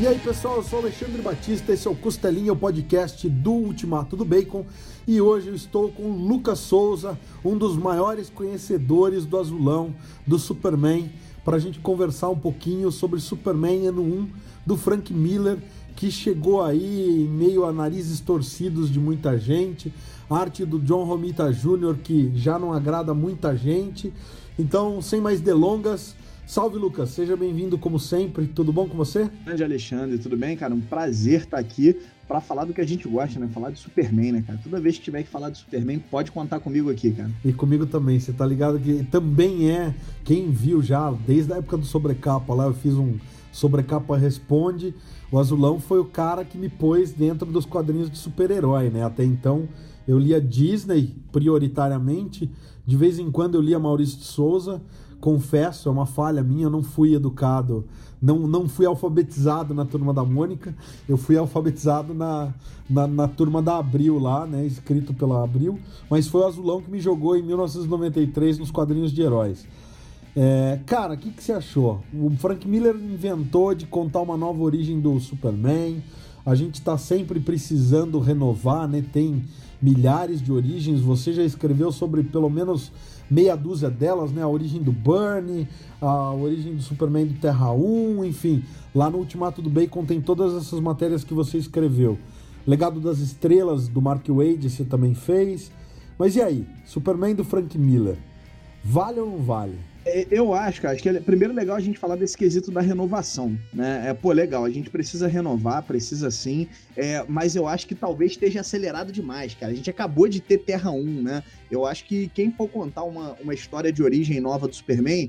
E aí, pessoal, eu sou Alexandre Batista, esse é o Costelinha, o podcast do Ultimato do Bacon. E hoje eu estou com o Lucas Souza, um dos maiores conhecedores do azulão, do Superman, para a gente conversar um pouquinho sobre Superman ano 1 do Frank Miller, que chegou aí meio a narizes torcidos de muita gente, arte do John Romita Jr., que já não agrada muita gente. Então, sem mais delongas, Salve, Lucas. Seja bem-vindo como sempre. Tudo bom com você? Grande Alexandre, tudo bem, cara? Um prazer estar aqui para falar do que a gente gosta, né? Falar de Superman, né, cara? Toda vez que tiver que falar de Superman, pode contar comigo aqui, cara. E comigo também. Você tá ligado que também é quem viu já desde a época do Sobrecapa lá, eu fiz um Sobrecapa Responde. O Azulão foi o cara que me pôs dentro dos quadrinhos de super-herói, né? Até então eu lia Disney prioritariamente. De vez em quando eu lia Maurício de Souza confesso, é uma falha minha, eu não fui educado, não, não fui alfabetizado na turma da Mônica, eu fui alfabetizado na, na, na, turma da Abril lá, né, escrito pela Abril, mas foi o Azulão que me jogou em 1993 nos quadrinhos de heróis. É, cara, o que, que você achou? O Frank Miller inventou de contar uma nova origem do Superman, a gente está sempre precisando renovar, né? Tem milhares de origens. Você já escreveu sobre pelo menos meia dúzia delas, né? A origem do Burnie, a origem do Superman do Terra 1, enfim. Lá no Ultimato do Bacon tem todas essas matérias que você escreveu. Legado das Estrelas, do Mark Wade, você também fez. Mas e aí? Superman do Frank Miller. Vale ou não vale? É, eu acho, cara, que é primeiro legal a gente falar desse quesito da renovação, né? É, pô, legal, a gente precisa renovar, precisa sim, é, mas eu acho que talvez esteja acelerado demais, cara. A gente acabou de ter Terra 1, né? Eu acho que quem for contar uma, uma história de origem nova do Superman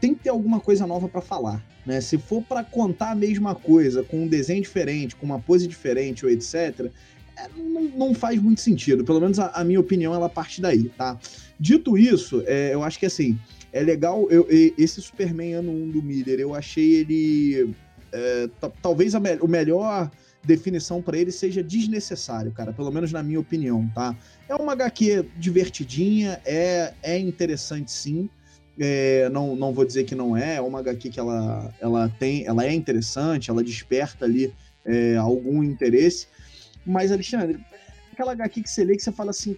tem que ter alguma coisa nova para falar, né? Se for para contar a mesma coisa, com um desenho diferente, com uma pose diferente ou etc., é, não, não, faz muito sentido. Pelo menos a, a, minha opinião, ela parte daí, tá? Dito isso, é, eu acho que assim é legal, eu, esse Superman ano 1 do Miller, eu achei ele. É, talvez a me melhor definição para ele seja desnecessário, cara, pelo menos na minha opinião, tá? É uma HQ divertidinha, é, é interessante sim. É, não, não vou dizer que não é, é uma HQ que ela, ela tem, ela é interessante, ela desperta ali é, algum interesse. Mas, Alexandre, aquela HQ que você lê que você fala assim,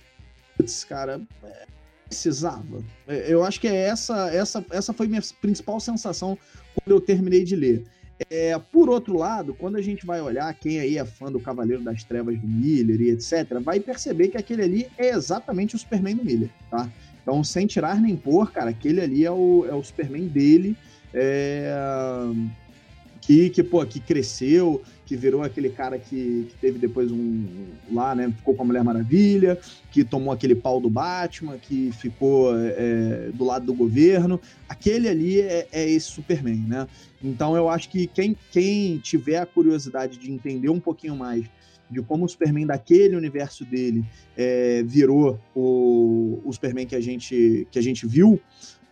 putz, cara, é, precisava. É, eu acho que é essa, essa, essa foi minha principal sensação quando eu terminei de ler. É, por outro lado, quando a gente vai olhar quem aí é fã do Cavaleiro das Trevas do Miller e etc., vai perceber que aquele ali é exatamente o Superman do Miller, tá? Então, sem tirar nem pôr, cara, aquele ali é o, é o Superman dele. É que, que, pô, que cresceu, que virou aquele cara que, que teve depois um. lá, né? Ficou com a Mulher Maravilha, que tomou aquele pau do Batman, que ficou é, do lado do governo. Aquele ali é, é, esse Superman, né? Então eu acho que quem, quem tiver a curiosidade de entender um pouquinho mais de como o Superman daquele universo dele é, virou o, o Superman que a gente, que a gente viu,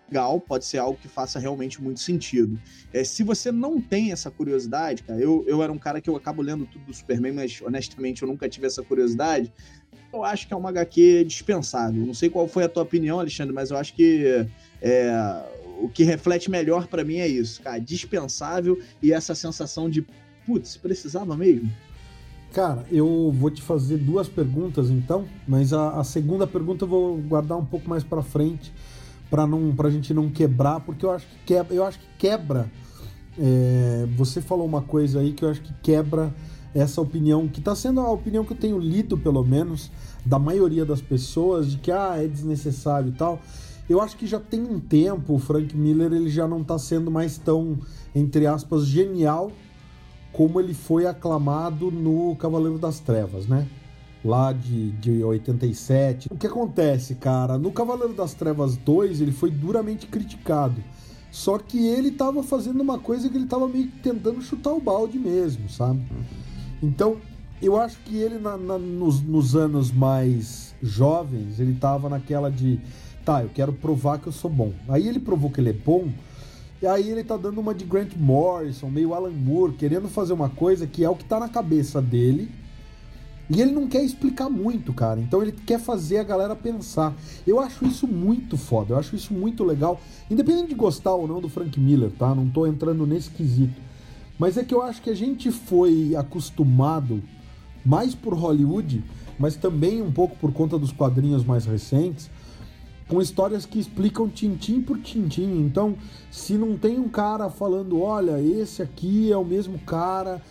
legal, pode ser algo que faça realmente muito sentido. É, se você não tem essa curiosidade, cara, eu, eu era um cara que eu acabo lendo tudo do Superman, mas honestamente eu nunca tive essa curiosidade. Eu acho que é uma HQ dispensável. Não sei qual foi a tua opinião, Alexandre, mas eu acho que é, o que reflete melhor para mim é isso, cara, dispensável e essa sensação de, putz, precisava mesmo. Cara, eu vou te fazer duas perguntas então, mas a, a segunda pergunta eu vou guardar um pouco mais para frente para não pra gente não quebrar, porque eu acho que quebra, eu acho que quebra. É, você falou uma coisa aí que eu acho que quebra essa opinião, que está sendo a opinião que eu tenho lido, pelo menos, da maioria das pessoas, de que ah, é desnecessário e tal. Eu acho que já tem um tempo o Frank Miller ele já não está sendo mais tão, entre aspas, genial como ele foi aclamado no Cavaleiro das Trevas, né? Lá de, de 87. O que acontece, cara? No Cavaleiro das Trevas 2, ele foi duramente criticado. Só que ele tava fazendo uma coisa que ele tava meio que tentando chutar o balde mesmo, sabe? Então, eu acho que ele na, na, nos, nos anos mais jovens, ele tava naquela de tá, eu quero provar que eu sou bom. Aí ele provou que ele é bom, e aí ele tá dando uma de Grant Morrison, meio Alan Moore, querendo fazer uma coisa que é o que tá na cabeça dele e ele não quer explicar muito, cara. Então ele quer fazer a galera pensar. Eu acho isso muito foda, eu acho isso muito legal. Independente de gostar ou não do Frank Miller, tá? Não tô entrando nesse quesito. Mas é que eu acho que a gente foi acostumado mais por Hollywood, mas também um pouco por conta dos quadrinhos mais recentes, com histórias que explicam tintim por tintim. Então, se não tem um cara falando, olha, esse aqui é o mesmo cara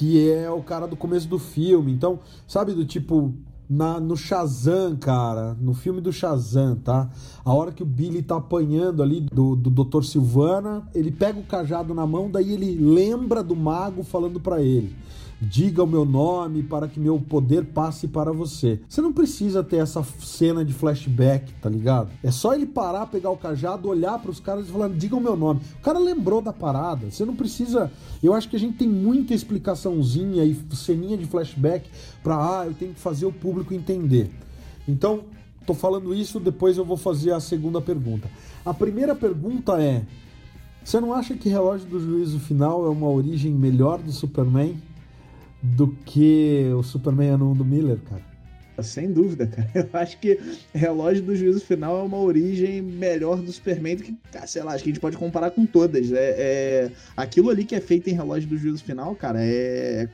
que é o cara do começo do filme. Então, sabe do tipo na, no Shazam, cara, no filme do Shazam, tá? A hora que o Billy tá apanhando ali do, do Dr. Silvana, ele pega o cajado na mão, daí ele lembra do mago falando para ele diga o meu nome para que meu poder passe para você. Você não precisa ter essa cena de flashback, tá ligado? É só ele parar, pegar o cajado, olhar para os caras e falar, diga o meu nome. O cara lembrou da parada. Você não precisa. Eu acho que a gente tem muita explicaçãozinha e ceninha de flashback para, ah, eu tenho que fazer o público entender. Então, tô falando isso, depois eu vou fazer a segunda pergunta. A primeira pergunta é: você não acha que Relógio do Juízo Final é uma origem melhor do Superman? Do que o Superman ano 1 do Miller, cara. Sem dúvida, cara. Eu acho que Relógio do Juízo Final é uma origem melhor do Superman do que, sei lá, acho que a gente pode comparar com todas. É, é... Aquilo ali que é feito em Relógio do Juízo Final, cara, é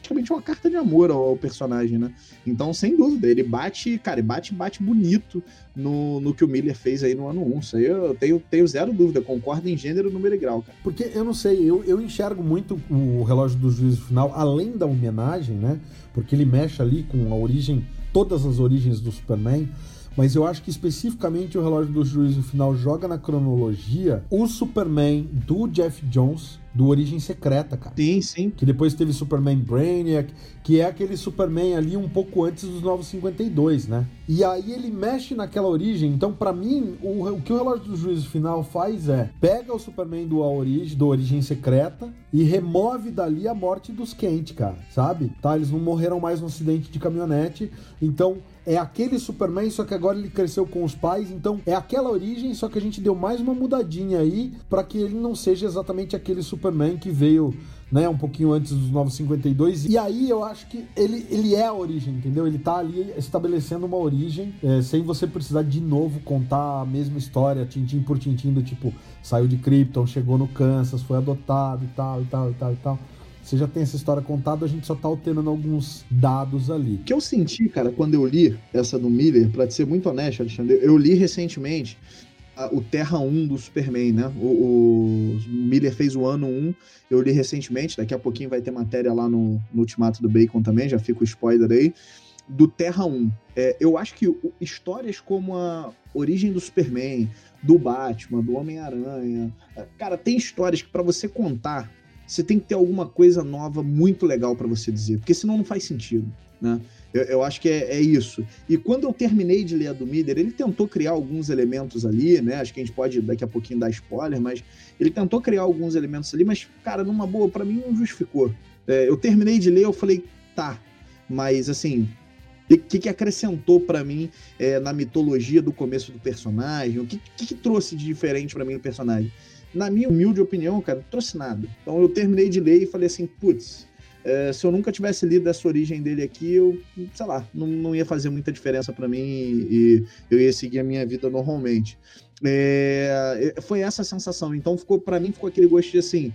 praticamente uma carta de amor ao, personagem, né? Então, sem dúvida, ele bate, cara, ele bate, bate bonito no, no que o Miller fez aí no ano 1. Isso aí eu tenho, tenho zero dúvida, concordo em gênero, número e grau, cara. Porque eu não sei, eu, eu enxergo muito o relógio do juízo final, além da homenagem, né? Porque ele mexe ali com a origem, todas as origens do Superman mas eu acho que especificamente o relógio do juízo final joga na cronologia o Superman do Jeff Jones do Origem Secreta, cara. Sim, sim. Que depois teve Superman Brainiac, que é aquele Superman ali um pouco antes dos Novos 52, né? E aí ele mexe naquela origem. Então, para mim, o, o, que o relógio do juízo final faz é pega o Superman do Origem, do Origem Secreta e remove dali a morte dos Kent, cara, sabe? Tá, eles não morreram mais no acidente de caminhonete. Então, é aquele Superman, só que agora ele cresceu com os pais, então é aquela origem, só que a gente deu mais uma mudadinha aí para que ele não seja exatamente aquele Superman que veio né, um pouquinho antes dos 952. E aí eu acho que ele, ele é a origem, entendeu? Ele tá ali estabelecendo uma origem, é, sem você precisar de novo contar a mesma história, tintim por tintim, do tipo, saiu de Krypton, chegou no Kansas, foi adotado e tal, e tal, e tal, e tal. Você já tem essa história contada, a gente só tá alterando alguns dados ali. O que eu senti, cara, quando eu li essa do Miller, pra te ser muito honesto, Alexandre, eu li recentemente o Terra 1 do Superman, né? O, o, Miller fez o ano 1, eu li recentemente, daqui a pouquinho vai ter matéria lá no, no Ultimato do Bacon também, já fica o spoiler aí, do Terra 1. É, eu acho que histórias como a origem do Superman, do Batman, do Homem-Aranha, cara, tem histórias que para você contar você tem que ter alguma coisa nova muito legal para você dizer, porque senão não faz sentido, né? Eu, eu acho que é, é, isso. E quando eu terminei de ler a do Miller, ele tentou criar alguns elementos ali, né? Acho que a gente pode daqui a pouquinho dar spoiler, mas ele tentou criar alguns elementos ali, mas, cara, numa boa, para mim não justificou. É, eu terminei de ler, eu falei, tá, mas assim, o que, que acrescentou para mim é, na mitologia do começo do personagem? O que, que, que trouxe de diferente para mim no personagem? Na minha humilde opinião, cara, não trouxe nada. Então eu terminei de ler e falei assim, putz, é, se eu nunca tivesse lido essa origem dele aqui, eu, sei lá, não, não ia fazer muita diferença para mim e, eu ia seguir a minha vida normalmente. É foi essa a sensação. Então ficou para mim ficou aquele gosto de assim,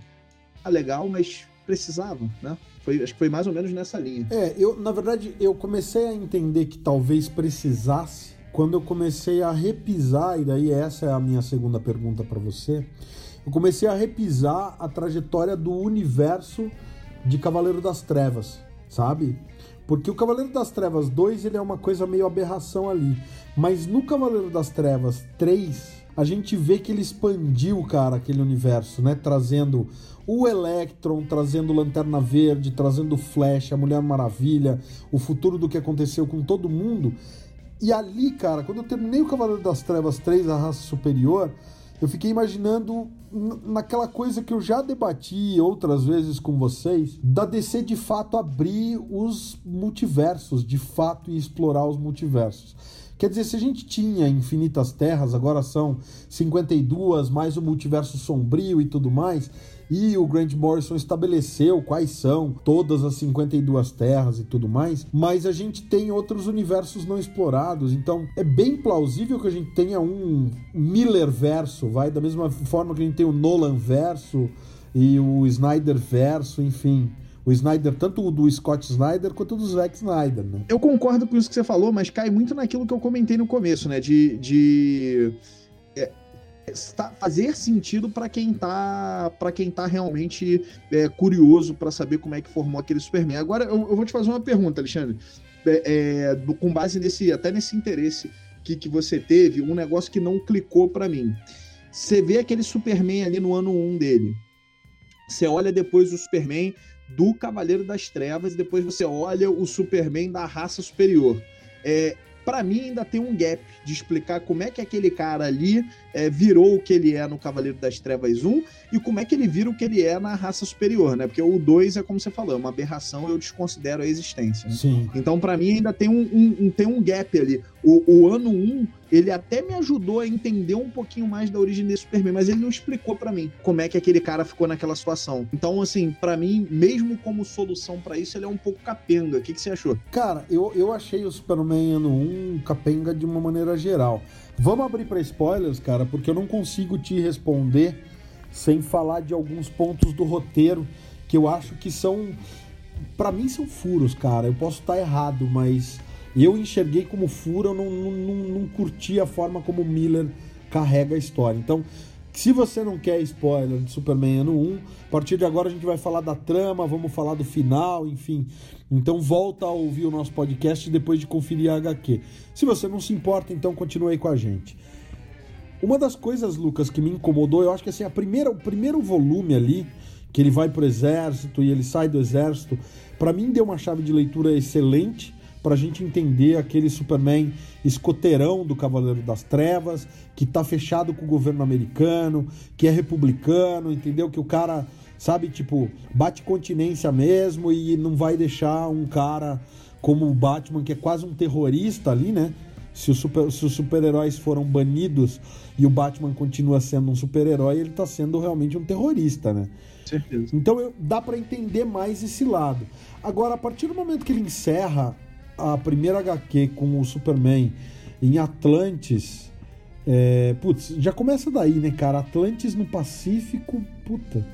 ah, legal, mas precisava, né? Foi, acho que foi mais ou menos nessa linha. É, eu na verdade eu comecei a entender que talvez precisasse quando eu comecei a repisar e daí essa é a minha segunda pergunta para você eu comecei a repisar a trajetória do universo de Cavaleiro das Trevas, sabe? Porque o Cavaleiro das Trevas 2 ele é uma coisa meio aberração ali. Mas no Cavaleiro das Trevas 3, a gente vê que ele expandiu, cara, aquele universo, né? Trazendo o Electron, trazendo Lanterna Verde, trazendo Flash, a Mulher Maravilha, o futuro do que aconteceu com todo mundo. E ali, cara, quando eu terminei o Cavaleiro das Trevas 3, a raça superior, eu fiquei imaginando naquela coisa que eu já debati outras vezes com vocês, da DC de fato abrir os multiversos, de fato, e explorar os multiversos. Quer dizer, se a gente tinha infinitas terras, agora são 52, mais o multiverso sombrio e tudo mais, e o Grant Morrison estabeleceu quais são todas as 52 terras e tudo mais, mas a gente tem outros universos não explorados, então é bem plausível que a gente tenha um Miller verso, vai da mesma forma que a gente tem o Nolan verso e o Snyder verso, enfim. O Snyder, tanto o do Scott Snyder quanto o do Zack Snyder, né? Eu concordo com isso que você falou, mas cai muito naquilo que eu comentei no começo, né? De. de fazer sentido para quem tá para quem tá realmente é, curioso para saber como é que formou aquele Superman. Agora eu, eu vou te fazer uma pergunta, Alexandre, é, é, com base nesse até nesse interesse que, que você teve, um negócio que não clicou para mim. Você vê aquele Superman ali no ano 1 dele. Você olha depois o Superman do Cavaleiro das Trevas e depois você olha o Superman da raça superior. É, para mim ainda tem um gap de explicar como é que aquele cara ali é, virou o que ele é no Cavaleiro das Trevas 1 e como é que ele vira o que ele é na raça superior, né? Porque o 2 é como você falou, é uma aberração, eu desconsidero a existência. Né? Sim. Então, para mim, ainda tem um, um, um, tem um gap ali. O, o ano 1, ele até me ajudou a entender um pouquinho mais da origem desse Superman, mas ele não explicou para mim como é que aquele cara ficou naquela situação. Então, assim, para mim, mesmo como solução para isso, ele é um pouco capenga. O que, que você achou? Cara, eu, eu achei o Superman ano 1 capenga de uma maneira geral. Vamos abrir para spoilers, cara, porque eu não consigo te responder sem falar de alguns pontos do roteiro que eu acho que são para mim são furos, cara. Eu posso estar errado, mas eu enxerguei como furo, eu não, não, não, não curti a forma como Miller carrega a história. Então, se você não quer spoiler de Superman ano 1, a partir de agora a gente vai falar da trama, vamos falar do final, enfim. Então volta a ouvir o nosso podcast depois de conferir a HQ. Se você não se importa, então continue aí com a gente. Uma das coisas, Lucas, que me incomodou, eu acho que assim, a primeira, o primeiro volume ali, que ele vai pro exército e ele sai do exército, para mim deu uma chave de leitura excelente para a gente entender aquele Superman escoteirão do Cavaleiro das Trevas, que tá fechado com o governo americano, que é republicano, entendeu? Que o cara, sabe, tipo, bate continência mesmo e não vai deixar um cara como o Batman, que é quase um terrorista ali, né? Se, super, se os super-heróis foram banidos e o Batman continua sendo um super-herói, ele tá sendo realmente um terrorista, né? Certeza. Então eu, dá para entender mais esse lado. Agora, a partir do momento que ele encerra a primeira HQ com o Superman em Atlantis. É, putz, já começa daí, né, cara? Atlantis no Pacífico, puta.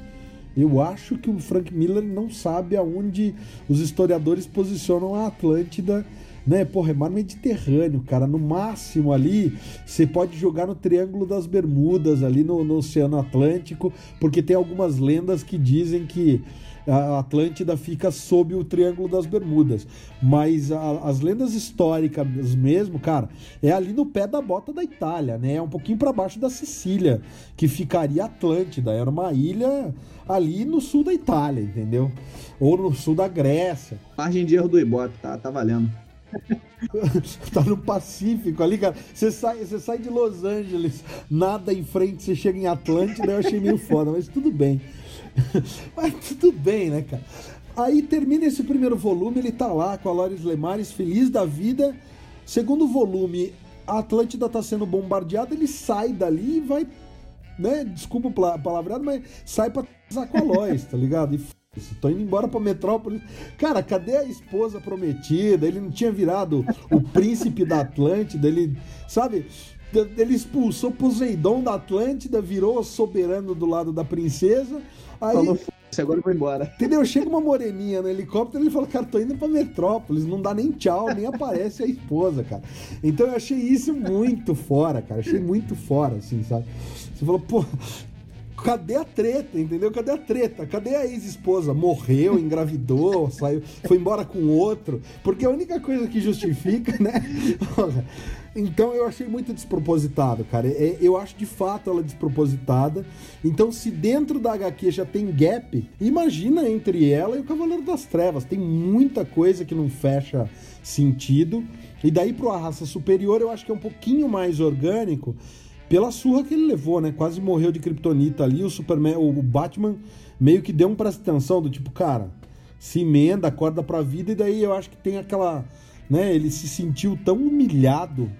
Eu acho que o Frank Miller não sabe aonde os historiadores posicionam a Atlântida, né? Porra, é mar Mediterrâneo, cara. No máximo ali, você pode jogar no Triângulo das Bermudas, ali no, no Oceano Atlântico, porque tem algumas lendas que dizem que a Atlântida fica sob o Triângulo das Bermudas. Mas a, as lendas históricas mesmo, cara, é ali no pé da bota da Itália, né? É um pouquinho para baixo da Sicília, que ficaria Atlântida. Era uma ilha ali no sul da Itália, entendeu? Ou no sul da Grécia. Margem de erro do Ibope, tá, tá valendo. tá no Pacífico ali, cara. Você sai, você sai de Los Angeles, nada em frente, você chega em Atlântida, eu achei meio foda, mas tudo bem. Mas tudo bem, né, cara? Aí termina esse primeiro volume, ele tá lá com a Loris Lemares, feliz da vida. Segundo volume, a Atlântida tá sendo bombardeada, ele sai dali e vai, né? Desculpa o palavreado, mas sai pra casar com a Lois, tá ligado? E Tô indo embora pra Metrópolis. Cara, cadê a esposa prometida? Ele não tinha virado o príncipe da Atlântida, ele, sabe? Ele expulsou Poseidon da Atlântida, virou soberano do lado da princesa. Aí, Falou, agora eu vou embora. Entendeu? Chega uma moreninha no helicóptero e ele fala, cara, tô indo pra Metrópolis, não dá nem tchau, nem aparece a esposa, cara. Então eu achei isso muito fora, cara. Achei muito fora, assim, sabe? Você falou, pô, cadê a treta, entendeu? Cadê a treta? Cadê a ex-esposa? Morreu, engravidou, saiu, foi embora com outro. Porque a única coisa que justifica, né? Então eu achei muito despropositado, cara. É, eu acho de fato ela despropositada. Então, se dentro da HQ já tem gap, imagina entre ela e o Cavaleiro das Trevas. Tem muita coisa que não fecha sentido. E daí pro A Raça Superior eu acho que é um pouquinho mais orgânico pela surra que ele levou, né? Quase morreu de kryptonita ali. O Superman, o Batman meio que deu um presta atenção do tipo, cara, se emenda, acorda pra vida. E daí eu acho que tem aquela. Né, ele se sentiu tão humilhado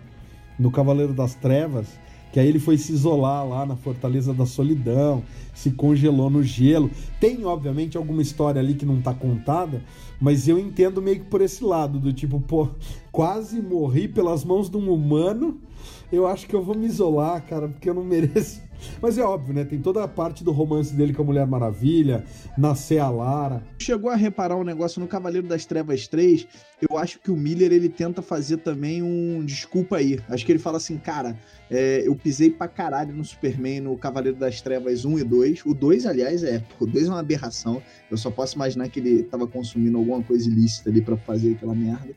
no Cavaleiro das Trevas, que aí ele foi se isolar lá na Fortaleza da Solidão, se congelou no gelo. Tem, obviamente, alguma história ali que não tá contada, mas eu entendo meio que por esse lado, do tipo, pô, quase morri pelas mãos de um humano, eu acho que eu vou me isolar, cara, porque eu não mereço Mas é óbvio, né? Tem toda a parte do romance dele com a Mulher Maravilha, nascer a Lara. Chegou a reparar um negócio no Cavaleiro das Trevas 3. Eu acho que o Miller ele tenta fazer também um desculpa aí. Acho que ele fala assim, cara, é, eu pisei pra caralho no Superman no Cavaleiro das Trevas 1 e 2. O 2, aliás, é. O 2 é uma aberração. Eu só posso imaginar que ele tava consumindo alguma coisa ilícita ali para fazer aquela merda.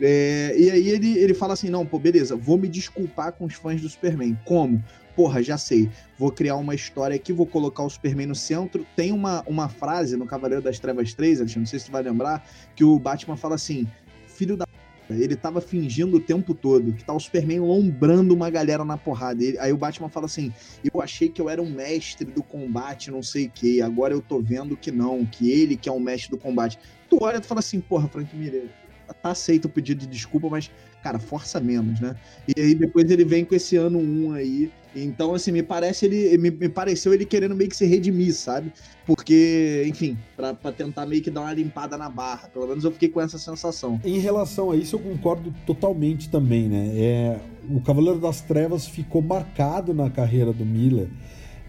É, e aí ele, ele fala assim: não, pô, beleza, vou me desculpar com os fãs do Superman. Como? Porra, já sei. Vou criar uma história aqui, vou colocar o Superman no centro. Tem uma, uma frase no Cavaleiro das Trevas 3, Alexandre, não sei se tu vai lembrar, que o Batman fala assim: filho da ele tava fingindo o tempo todo que tá o Superman lombrando uma galera na porrada. Ele, aí o Batman fala assim: Eu achei que eu era um mestre do combate, não sei o que. Agora eu tô vendo que não, que ele que é um mestre do combate. Tu olha e fala assim: Porra, Frank Miller, aceito o pedido de desculpa, mas, cara, força menos, né? E aí depois ele vem com esse ano 1 aí. Então, assim, me parece ele. Me, me pareceu ele querendo meio que se redimir, sabe? Porque, enfim, pra tentar meio que dar uma limpada na barra. Pelo menos eu fiquei com essa sensação. Em relação a isso, eu concordo totalmente também, né? É, o Cavaleiro das Trevas ficou marcado na carreira do Miller.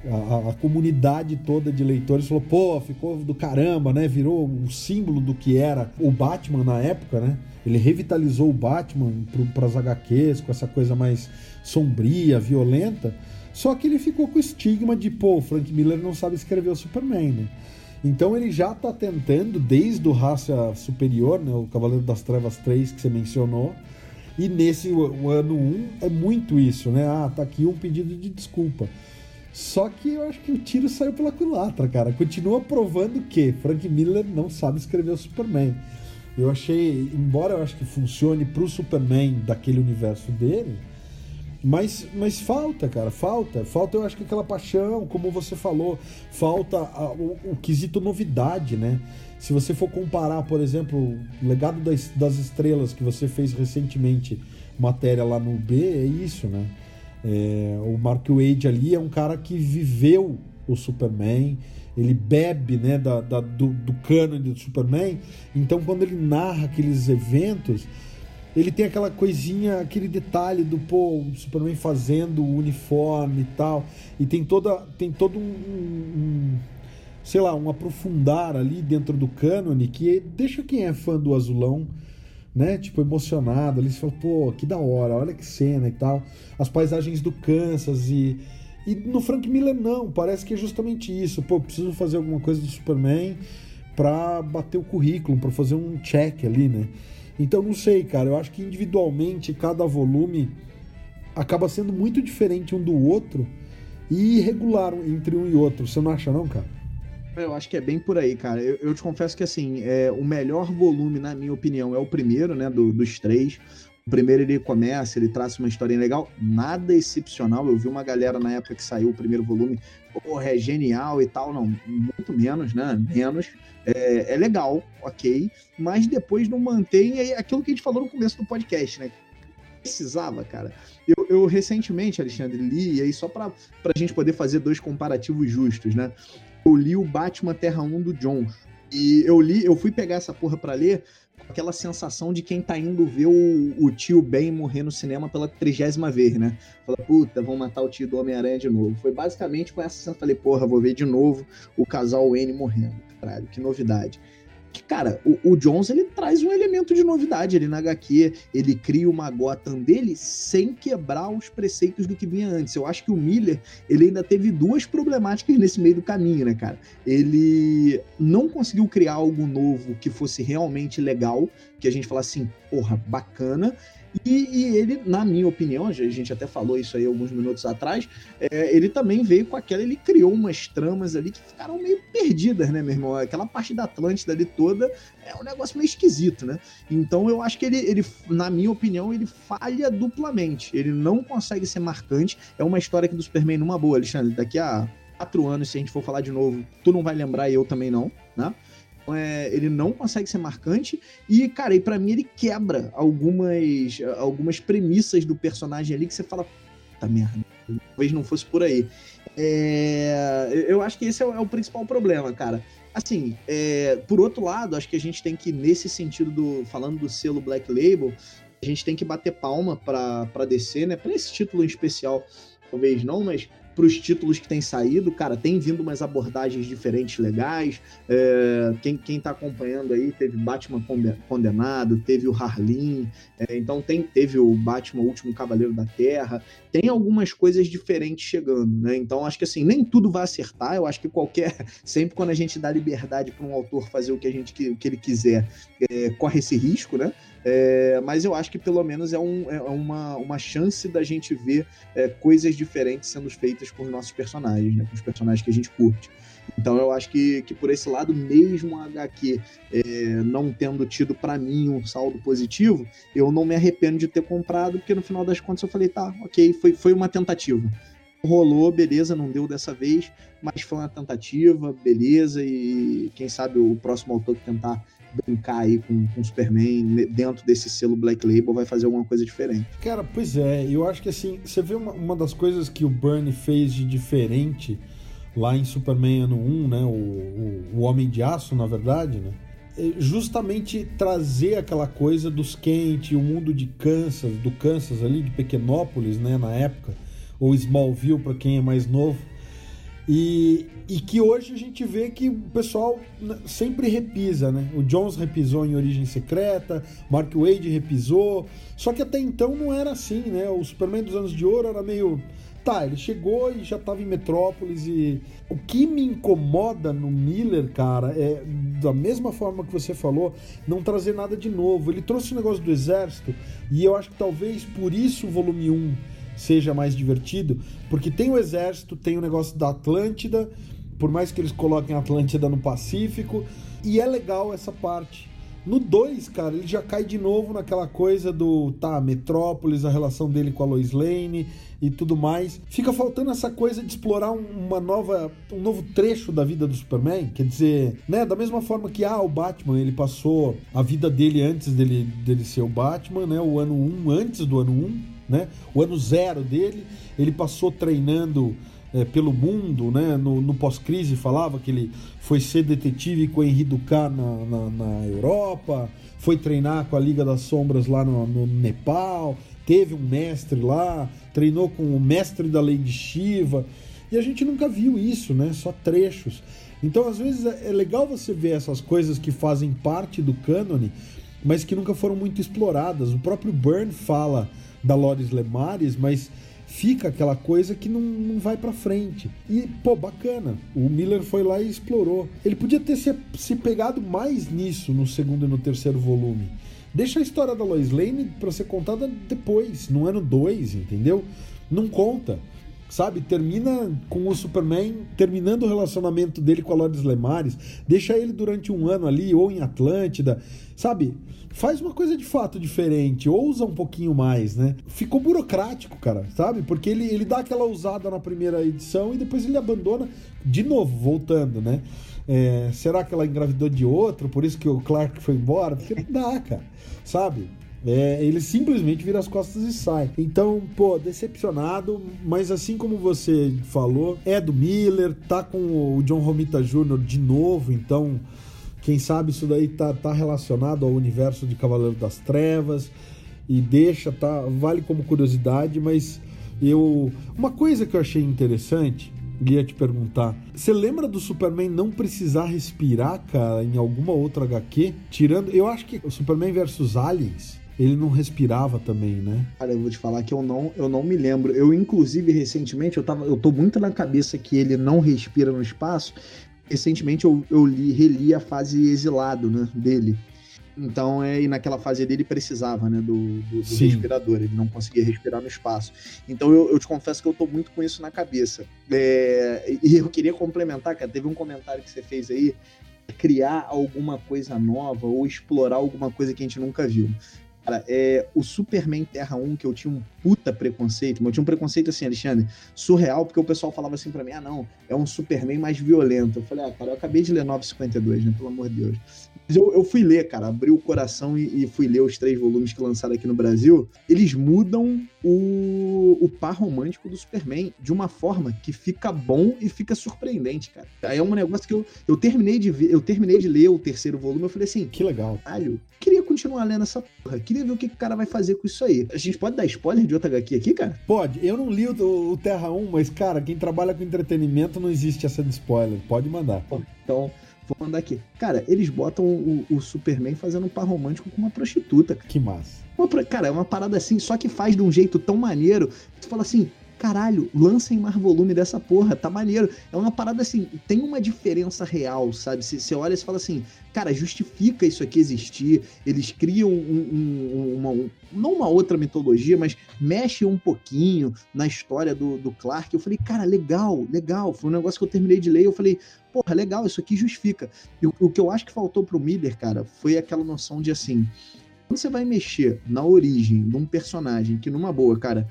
A, a, comunidade toda de leitores falou, pô, ficou do caramba, né? Virou o símbolo do que era o Batman na época, né? Ele revitalizou o Batman para as HQs com essa coisa mais sombria, violenta. Só que ele ficou com o estigma de, pô, o Frank Miller não sabe escrever o Superman, né? Então ele já está tentando, desde o Raça Superior, né, o Cavaleiro das Trevas 3 que você mencionou, e nesse ano 1 é muito isso, né? Ah, tá aqui um pedido de desculpa. Só que eu acho que o tiro saiu pela culatra, cara. Continua provando que Frank Miller não sabe escrever o Superman. Eu achei, embora eu acho que funcione pro Superman daquele universo dele, mas, mas falta, cara, falta. Falta, eu acho que aquela paixão, como você falou, falta a, o, o, quesito novidade, né? Se você for comparar, por exemplo, o Legado das, das Estrelas que você fez recentemente, matéria lá no B, é isso, né? É, o Mark Wade ali é um cara que viveu o Superman, ele bebe né, da, da do, do cânone do Superman, então quando ele narra aqueles eventos, ele tem aquela coisinha, aquele detalhe do pô, o Superman fazendo o uniforme e tal, e tem toda tem todo um, um sei lá, um aprofundar ali dentro do cânone que deixa quem é fã do Azulão né? Tipo, emocionado ali. Você fala, pô, que da hora, olha que cena e tal. As paisagens do Kansas e. E no Frank Miller não, parece que é justamente isso. Pô, preciso fazer alguma coisa do Superman pra bater o currículo, pra fazer um check ali, né? Então não sei, cara. Eu acho que individualmente cada volume acaba sendo muito diferente um do outro e irregular entre um e outro. Você não acha, não, cara? Eu acho que é bem por aí, cara. Eu, eu te confesso que, assim, é, o melhor volume, na minha opinião, é o primeiro, né, do, dos três. O primeiro ele começa, ele traça uma historinha legal, nada excepcional. Eu vi uma galera na época que saiu o primeiro volume, porra, é genial e tal. Não, muito menos, né? Menos. É, é legal, ok, mas depois não mantém aquilo que a gente falou no começo do podcast, né? Precisava, cara. Eu, eu recentemente, Alexandre, li, e aí só para a gente poder fazer dois comparativos justos, né? Eu li o Batman Terra 1 do John. E eu li, eu fui pegar essa porra pra ler com aquela sensação de quem tá indo ver o, o tio Ben morrer no cinema pela trigésima vez, né? Fala, puta, vão matar o tio do Homem-Aranha de novo. Foi basicamente com essa sensação. Falei, porra, vou ver de novo o casal Wayne morrendo. Caralho, que novidade que, cara, o, o, Jones ele traz um elemento de novidade ali na HQ. Ele cria uma Gotham dele sem quebrar os preceitos do que vinha antes. Eu acho que o Miller ele ainda teve duas problemáticas nesse meio do caminho, né, cara? Ele não conseguiu criar algo novo que fosse realmente legal, que a gente falasse assim, porra, bacana. E, e, ele, na minha opinião, a gente até falou isso aí alguns minutos atrás, é, ele também veio com aquela, ele criou umas tramas ali que ficaram meio perdidas, né, meu irmão? Aquela parte da Atlântida ali toda é um negócio meio esquisito, né? Então eu acho que ele, ele, na minha opinião, ele falha duplamente. Ele não consegue ser marcante. É uma história que do Superman numa boa, Alexandre. Daqui a quatro anos, se a gente for falar de novo, tu não vai lembrar e eu também não, né? É, ele não consegue ser marcante e, cara, e para mim ele quebra algumas, algumas premissas do personagem ali que você fala, tá merda, talvez não fosse por aí. É, eu acho que esse é o, é o principal problema, cara. Assim, é, por outro lado, acho que a gente tem que, nesse sentido do. Falando do selo Black Label, a gente tem que bater palma pra, pra descer, né? Pra esse título em especial, talvez não, mas para os títulos que têm saído, cara, tem vindo umas abordagens diferentes legais. É, quem, quem tá acompanhando aí, teve Batman Condenado, teve o Harleen, é, então tem, teve o Batman, Último Cavaleiro da Terra. Tem algumas coisas diferentes chegando, né? Então acho que assim, nem tudo vai acertar. Eu acho que qualquer. Sempre quando a gente dá liberdade para um autor fazer o que a gente o que ele quiser, é, corre esse risco, né? É, mas eu acho que pelo menos é, um, é uma, uma chance da gente ver é, coisas diferentes sendo feitas com os nossos personagens, né? com os personagens que a gente curte. Então eu acho que, que por esse lado, mesmo a HQ é, não tendo tido para mim um saldo positivo, eu não me arrependo de ter comprado, porque no final das contas eu falei, tá, ok, foi, foi uma tentativa. Rolou, beleza, não deu dessa vez, mas foi uma tentativa, beleza, e quem sabe o próximo autor que tentar brincar aí com, com Superman dentro desse selo Black Label vai fazer alguma coisa diferente. Cara, pois é, eu acho que assim, você vê uma, uma das coisas que o Bernie fez de diferente lá em Superman ano 1, né, o, o, o Homem de Aço, na verdade, né, justamente trazer aquela coisa dos Kent, o mundo de Kansas, do Kansas ali, de Pequenópolis, né, na época, ou Smallville para quem é mais novo, e, e que hoje a gente vê que o pessoal sempre repisa, né? O Jones repisou em Origem Secreta, Mark Wade repisou, só que até então não era assim, né? O Superman dos anos de ouro era meio. Tá, ele chegou e já estava em Metrópolis e o que me incomoda no Miller, cara, é da mesma forma que você falou, não trazer nada de novo. Ele trouxe o negócio do exército e eu acho que talvez por isso o volume 1 seja mais divertido, porque tem o exército, tem o negócio da Atlântida, por mais que eles coloquem a Atlântida no Pacífico, e é legal essa parte. No 2, cara, ele já cai de novo naquela coisa do, tá, Metrópolis, a relação dele com a Lois Lane e tudo mais. Fica faltando essa coisa de explorar uma nova, um novo trecho da vida do Superman, quer dizer, né, da mesma forma que ah, o Batman, ele passou a vida dele antes dele, dele ser o Batman, né, o ano 1 um, antes do ano 1, um, né? O ano zero dele, ele passou treinando é, pelo mundo, né? No, no pós-crise falava que ele foi ser detetive com Henri Ducat na, na, na, Europa, foi treinar com a Liga das Sombras lá no, no, Nepal, teve um mestre lá, treinou com o mestre da lei de Shiva, e a gente nunca viu isso, né? Só trechos. Então, às vezes, é, é legal você ver essas coisas que fazem parte do cânone, mas que nunca foram muito exploradas. O próprio Byrne fala da Loris Lemares, mas fica aquela coisa que não, não vai para frente. E, pô, bacana. O Miller foi lá e explorou. Ele podia ter se, se pegado mais nisso no segundo e no terceiro volume. Deixa a história da Lois Lane para ser contada depois, no ano 2, entendeu? Não conta. Sabe, termina com o Superman terminando o relacionamento dele com a Loris Lemares, deixa ele durante um ano ali, ou em Atlântida, sabe? faz uma coisa de fato diferente, ousa um pouquinho mais, né? Ficou burocrático, cara, sabe? Porque ele, ele dá aquela ousada na primeira edição e depois ele abandona de novo, voltando, né? É, será que ela engravidou de outro? Por isso que o Clark foi embora? Porque não dá, cara, sabe? É, ele simplesmente vira as costas e sai. Então, pô, decepcionado, mas assim como você falou, é do Miller, tá com o John Romita Jr. de novo, então quem sabe isso daí tá, tá relacionado ao universo de Cavaleiro das Trevas e deixa, tá, vale como curiosidade, mas eu uma coisa que eu achei interessante, ia te perguntar, você lembra do Superman não precisar respirar, cara, em alguma outra HQ? Tirando, eu acho que o Superman versus Aliens, ele não respirava também, né? Cara, eu vou te falar que eu não, eu não me lembro. Eu, inclusive, recentemente, eu, tava, eu tô muito na cabeça que ele não respira no espaço, recentemente eu, eu li, reli a fase exilado, né, dele. Então, é, e naquela fase dele precisava, né, do, do, do respirador, ele não conseguia respirar no espaço. Então, eu, eu, te confesso que eu tô muito com isso na cabeça. É, e eu queria complementar, cara, teve um comentário que você fez aí, criar alguma coisa nova ou explorar alguma coisa que a gente nunca viu. Cara, é, o Superman Terra 1, que eu tinha um puta preconceito, mas eu tinha um preconceito assim, Alexandre, surreal, porque o pessoal falava assim pra mim, ah não, é um Superman mais violento. Eu falei, ah, cara, eu acabei de ler 952, né, pelo amor de Deus. Eu, eu fui ler, cara, abri o coração e, e, fui ler os três volumes que lançaram aqui no Brasil. Eles mudam o, o par romântico do Superman de uma forma que fica bom e fica surpreendente, cara. Aí é um negócio que eu, eu terminei de ver, eu terminei de ler o terceiro volume, eu falei assim, que legal. Caralho, queria continuar lendo essa porra, queria ver o que, que o cara vai fazer com isso aí. A gente pode dar spoiler de outra HQ aqui, cara? Pode. Eu não li o, o Terra 1, mas, cara, quem trabalha com entretenimento não existe essa de spoiler. Pode mandar. Então, Vou mandar aqui. Cara, eles botam o, o Superman fazendo um par romântico com uma prostituta. Que massa. Uma, cara, é uma parada assim, só que faz de um jeito tão maneiro que tu fala assim, caralho, lancem mais volume dessa porra, tá maneiro. É uma parada assim, tem uma diferença real, sabe? Você olha e fala assim, cara, justifica isso aqui existir. Eles criam um, um, uma, um, não uma outra mitologia, mas mexe um pouquinho na história do, do Clark. Eu falei, cara, legal, legal. Foi um negócio que eu terminei de ler. Eu falei, porra, legal, isso aqui justifica. E o, o que eu acho que faltou pro Miller, cara, foi aquela noção de assim. Quando você vai mexer na origem de um personagem que, numa boa, cara,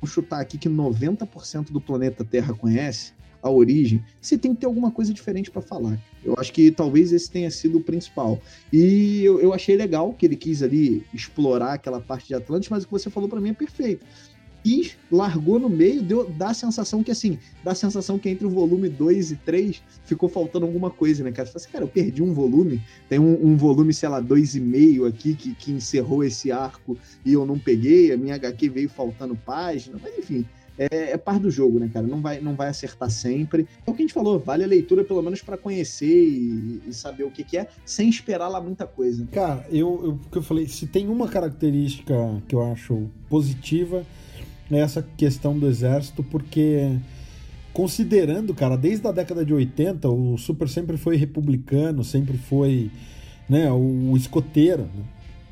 vou chutar aqui que 90% do planeta Terra conhece a origem, você tem que ter alguma coisa diferente para falar. Eu acho que talvez esse tenha sido o principal. E eu, eu achei legal que ele quis ali explorar aquela parte de Atlantis, mas o que você falou para mim é perfeito e largou no meio, deu, dá a sensação que, assim, dá a sensação que entre o volume 2 e 3 ficou faltando alguma coisa, né, cara? Você fala assim, cara, eu perdi um volume, tem um, um volume, sei lá, 2,5 aqui que, que encerrou esse arco e eu não peguei, a minha HQ veio faltando página, mas enfim. É, é parte do jogo, né, cara? Não vai, não vai acertar sempre. É o que a gente falou, vale a leitura pelo menos para conhecer e, e, saber o que, que, é, sem esperar lá muita coisa. Cara, eu, eu, que eu falei, se tem uma característica que eu acho positiva, essa questão do exército, porque considerando, cara, desde a década de 80, o Super sempre foi republicano, sempre foi né, o, escoteiro. Né?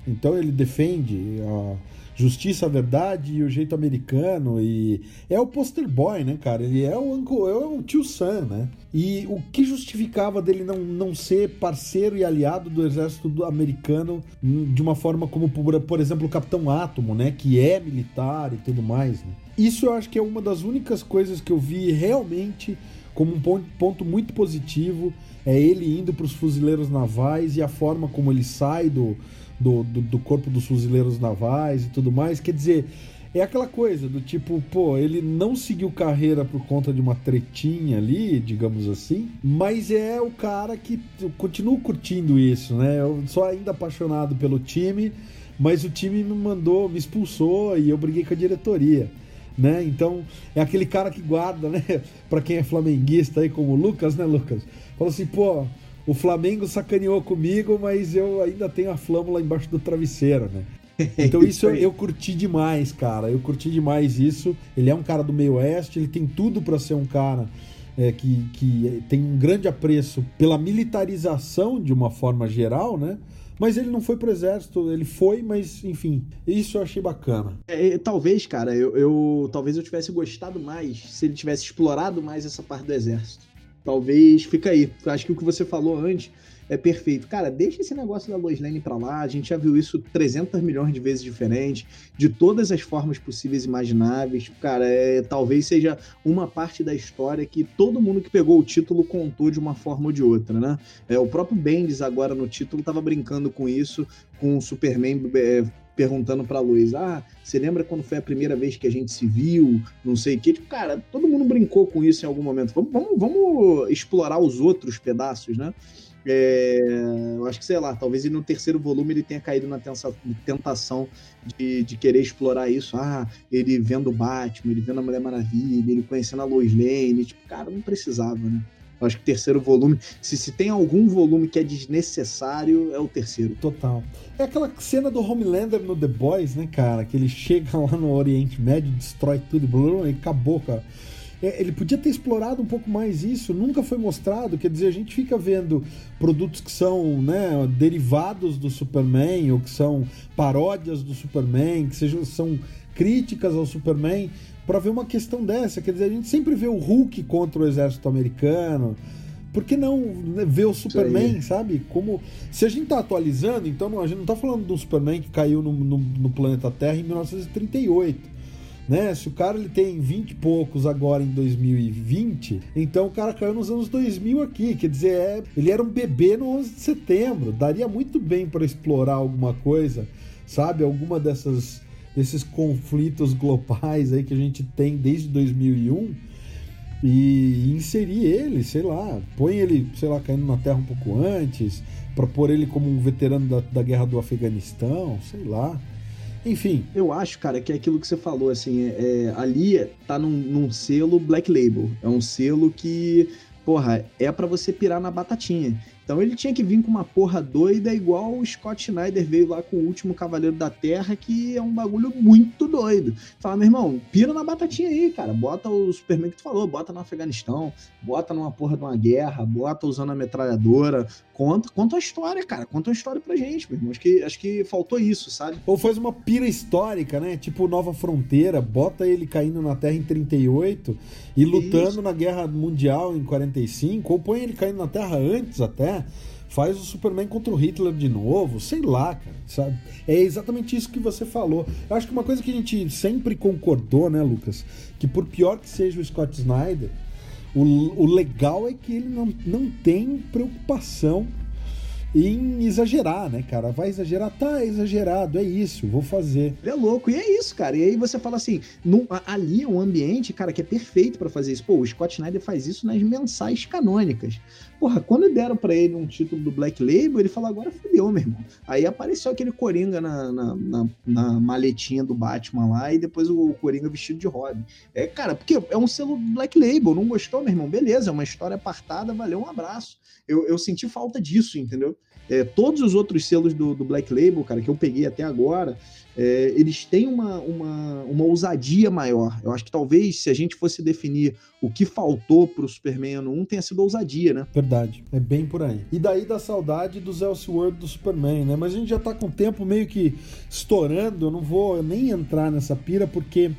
Então ele defende justiça, a verdade e o jeito americano. E é o poster boy, né, cara? Ele é o, uncle, é o tio Sam, né? E o que justificava dele não, não ser parceiro e aliado do exército americano de uma forma como, por, por exemplo, o Capitão Átomo, né? Que é militar e tudo mais, né? Isso eu acho que é uma das únicas coisas que eu vi realmente como um ponto, muito positivo. É ele indo para os fuzileiros navais e a forma como ele sai do, do, do, do corpo dos fuzileiros navais e tudo mais. Quer dizer, é aquela coisa do tipo, pô, ele não seguiu carreira por conta de uma tretinha ali, digamos assim, mas é o cara que eu continuo curtindo isso, né? Eu sou ainda apaixonado pelo time, mas o time me mandou, me expulsou e eu briguei com a diretoria. Né? Então, é aquele cara que guarda, né? Para quem é flamenguista aí, como o Lucas, né, Lucas? Fala assim, pô, o Flamengo sacaneou comigo, mas eu ainda tenho a flâmula embaixo do travesseiro, né? Então isso eu, eu, curti demais, cara. Eu curti demais isso. Ele é um cara do meio oeste, ele tem tudo para ser um cara é, que, que tem um grande apreço pela militarização de uma forma geral, né? Mas ele não foi pro exército, ele foi, mas enfim, isso eu achei bacana. É, talvez, cara, eu, eu, talvez eu tivesse gostado mais se ele tivesse explorado mais essa parte do exército talvez fica aí. Acho que o que você falou antes é perfeito. Cara, deixa esse negócio da Lois Lane pra lá. A gente já viu isso 300 milhões de vezes diferente, de todas as formas possíveis e imagináveis. Cara, é, talvez seja uma parte da história que todo mundo que pegou o título contou de uma forma ou de outra, né? É, o próprio Bendis agora no título tava brincando com isso, com o Superman é, perguntando pra Luiz: Ah, você lembra quando foi a primeira vez que a gente se viu? Não sei o quê. Tipo, cara, todo mundo brincou com isso em algum momento. Vamos, vamos, vamos explorar os outros pedaços, né? É, eu acho que, sei lá, talvez no terceiro volume ele tenha caído na tentação de, de querer explorar isso. Ah, ele vendo o Batman, ele vendo a Mulher Maravilha, ele conhecendo a Lois Lane. Tipo, cara, não precisava, né? Eu acho que o terceiro volume, se, se tem algum volume que é desnecessário, é o terceiro. Total. É aquela cena do Homelander no The Boys, né, cara? Que ele chega lá no Oriente Médio, destrói tudo e acabou, cara. É, ele podia ter explorado um pouco mais isso, nunca foi mostrado. Quer dizer, a gente fica vendo produtos que são né, derivados do Superman, ou que são paródias do Superman, que sejam, são críticas ao Superman, para ver uma questão dessa. Quer dizer, a gente sempre vê o Hulk contra o exército americano. Por que não né, ver o Superman, sabe? Como. Se a gente tá atualizando, então a gente não tá falando do Superman que caiu no, no, no planeta Terra em 1938. Né? Se o cara ele tem 20 e poucos agora em 2020, então o cara caiu nos anos 2000 aqui, quer dizer, é, ele era um bebê no 11 de setembro, daria muito bem para explorar alguma coisa, sabe? Alguma dessas desses conflitos globais aí que a gente tem desde 2001 e inserir ele, sei lá, põe ele, sei lá, caindo na Terra um pouco antes, para pôr ele como um veterano da, da guerra do Afeganistão, sei lá. Enfim. Eu acho, cara, que é aquilo que você falou, assim, é, é ali tá num, num, selo Black Label. É um selo que, porra, é para você pirar na batatinha. Então ele tinha que vir com uma porra doida, igual o Scott Schneider veio lá com o último Cavaleiro da Terra, que é um bagulho muito doido. Fala, meu irmão, pira na batatinha aí, cara. Bota o Superman que tu falou, bota no Afeganistão, bota numa porra de uma guerra, bota usando a metralhadora. Conta, conta a história, cara. Conta a história pra gente, meu irmão. Acho que, acho que faltou isso, sabe? Ou faz uma pira histórica, né? Tipo Nova Fronteira, bota ele caindo na Terra em 38 e lutando isso. na Guerra Mundial em 45, ou põe ele caindo na Terra antes até faz o Superman contra o Hitler de novo, sei lá, cara, sabe? É exatamente isso que você falou. Eu acho que uma coisa que a gente sempre concordou, né, Lucas, que por pior que seja o Scott Snyder, o, o legal é que ele não, não tem preocupação em exagerar, né, cara? Vai exagerar, tá, exagerado, é isso, vou fazer. É louco, e é isso, cara. E aí você fala assim, no, ali é um ambiente, cara, que é perfeito para fazer isso. Pô, o Scott Snyder faz isso nas mensais canônicas. Porra, quando deram para ele um título do Black Label, ele falou, agora fudeu, meu irmão. Aí apareceu aquele Coringa na, na, na, na maletinha do Batman lá, e depois o Coringa vestido de Robin. É, cara, porque é um selo Black Label, não gostou, meu irmão? Beleza, é uma história apartada, valeu, um abraço. Eu, eu senti falta disso, entendeu? É, todos os outros selos do, do, Black Label, cara, que eu peguei até agora, é, eles têm uma, uma, uma ousadia maior. Eu acho que talvez, se a gente fosse definir o que faltou pro Superman ano 1, tenha sido ousadia, né? Verdade. É bem por aí. E daí da saudade dos Elseworld do Superman, né? Mas a gente já tá com o tempo meio que estourando, eu não vou nem entrar nessa pira, porque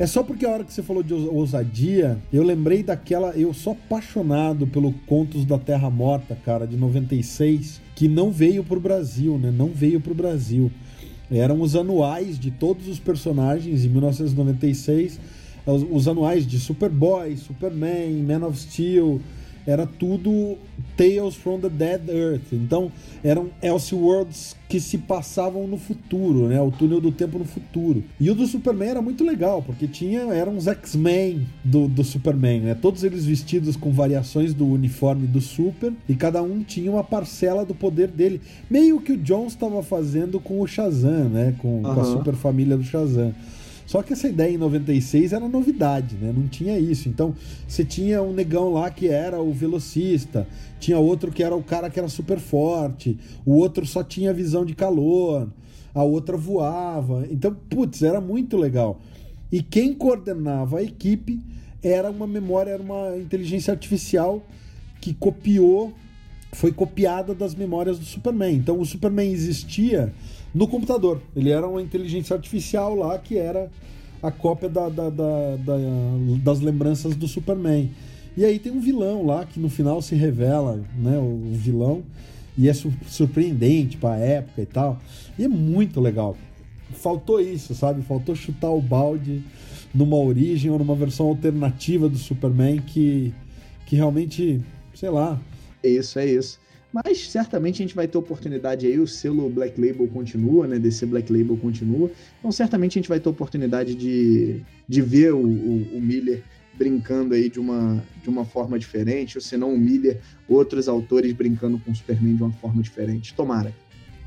é só porque a hora que você falou de ousadia, eu lembrei daquela. Eu sou apaixonado pelo Contos da Terra Morta, cara, de 96, que não veio pro Brasil, né? Não veio pro Brasil. Eram os anuais de todos os personagens em 1996. Os, os anuais de Superboy, Superman, Man of Steel, era tudo Tales from the Dead Earth. Então, eram Elseworlds que se passavam no futuro, né? O túnel do tempo no futuro. E o do Superman era muito legal, porque tinha eram os X-Men do, do Superman, né? Todos eles vestidos com variações do uniforme do Super e cada um tinha uma parcela do poder dele. Meio que o Jones estava fazendo com o Shazam, né? Com, uhum. com a super família do Shazam. Só que essa ideia em 96 era novidade, né? Não tinha isso. Então, você tinha um negão lá que era o velocista, tinha outro que era o cara que era super forte, o outro só tinha visão de calor, a outra voava. Então, putz, era muito legal. E quem coordenava a equipe era uma memória, era uma inteligência artificial que copiou, foi copiada das memórias do Superman. Então, o Superman existia no computador. Ele era uma inteligência artificial lá que era a cópia da, da, da, das lembranças do Superman. E aí tem um vilão lá que no final se revela, né, o vilão, e é surpreendente para a época e tal. E é muito legal. Faltou isso, sabe? Faltou chutar o balde numa origem ou numa versão alternativa do Superman que, que realmente, sei lá. É isso, é isso. Mas certamente a gente vai ter oportunidade aí, o selo Black Label continua, né? DC Black Label continua. Então certamente a gente vai ter oportunidade de, de ver o, o, o Miller brincando aí de uma, de uma forma diferente, ou se não o Miller, outros autores brincando com o Superman de uma forma diferente. Tomara.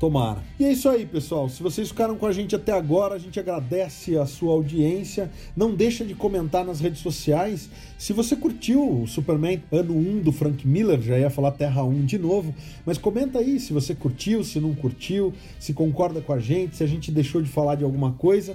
Tomara. E é isso aí, pessoal. Se vocês ficaram com a gente até agora, a gente agradece a sua audiência. Não deixa de comentar nas redes sociais. Se você curtiu o Superman ano 1 do Frank Miller, já ia falar Terra 1 de novo, mas comenta aí se você curtiu, se não curtiu, se concorda com a gente, se a gente deixou de falar de alguma coisa.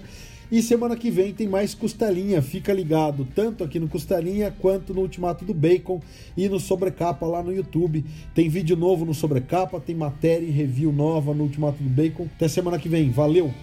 E semana que vem tem mais Costelinha, fica ligado, tanto aqui no Costelinha quanto no Ultimato do Bacon e no Sobrecapa lá no YouTube. Tem vídeo novo no Sobrecapa, tem matéria e review nova no Ultimato do Bacon. Até semana que vem, valeu!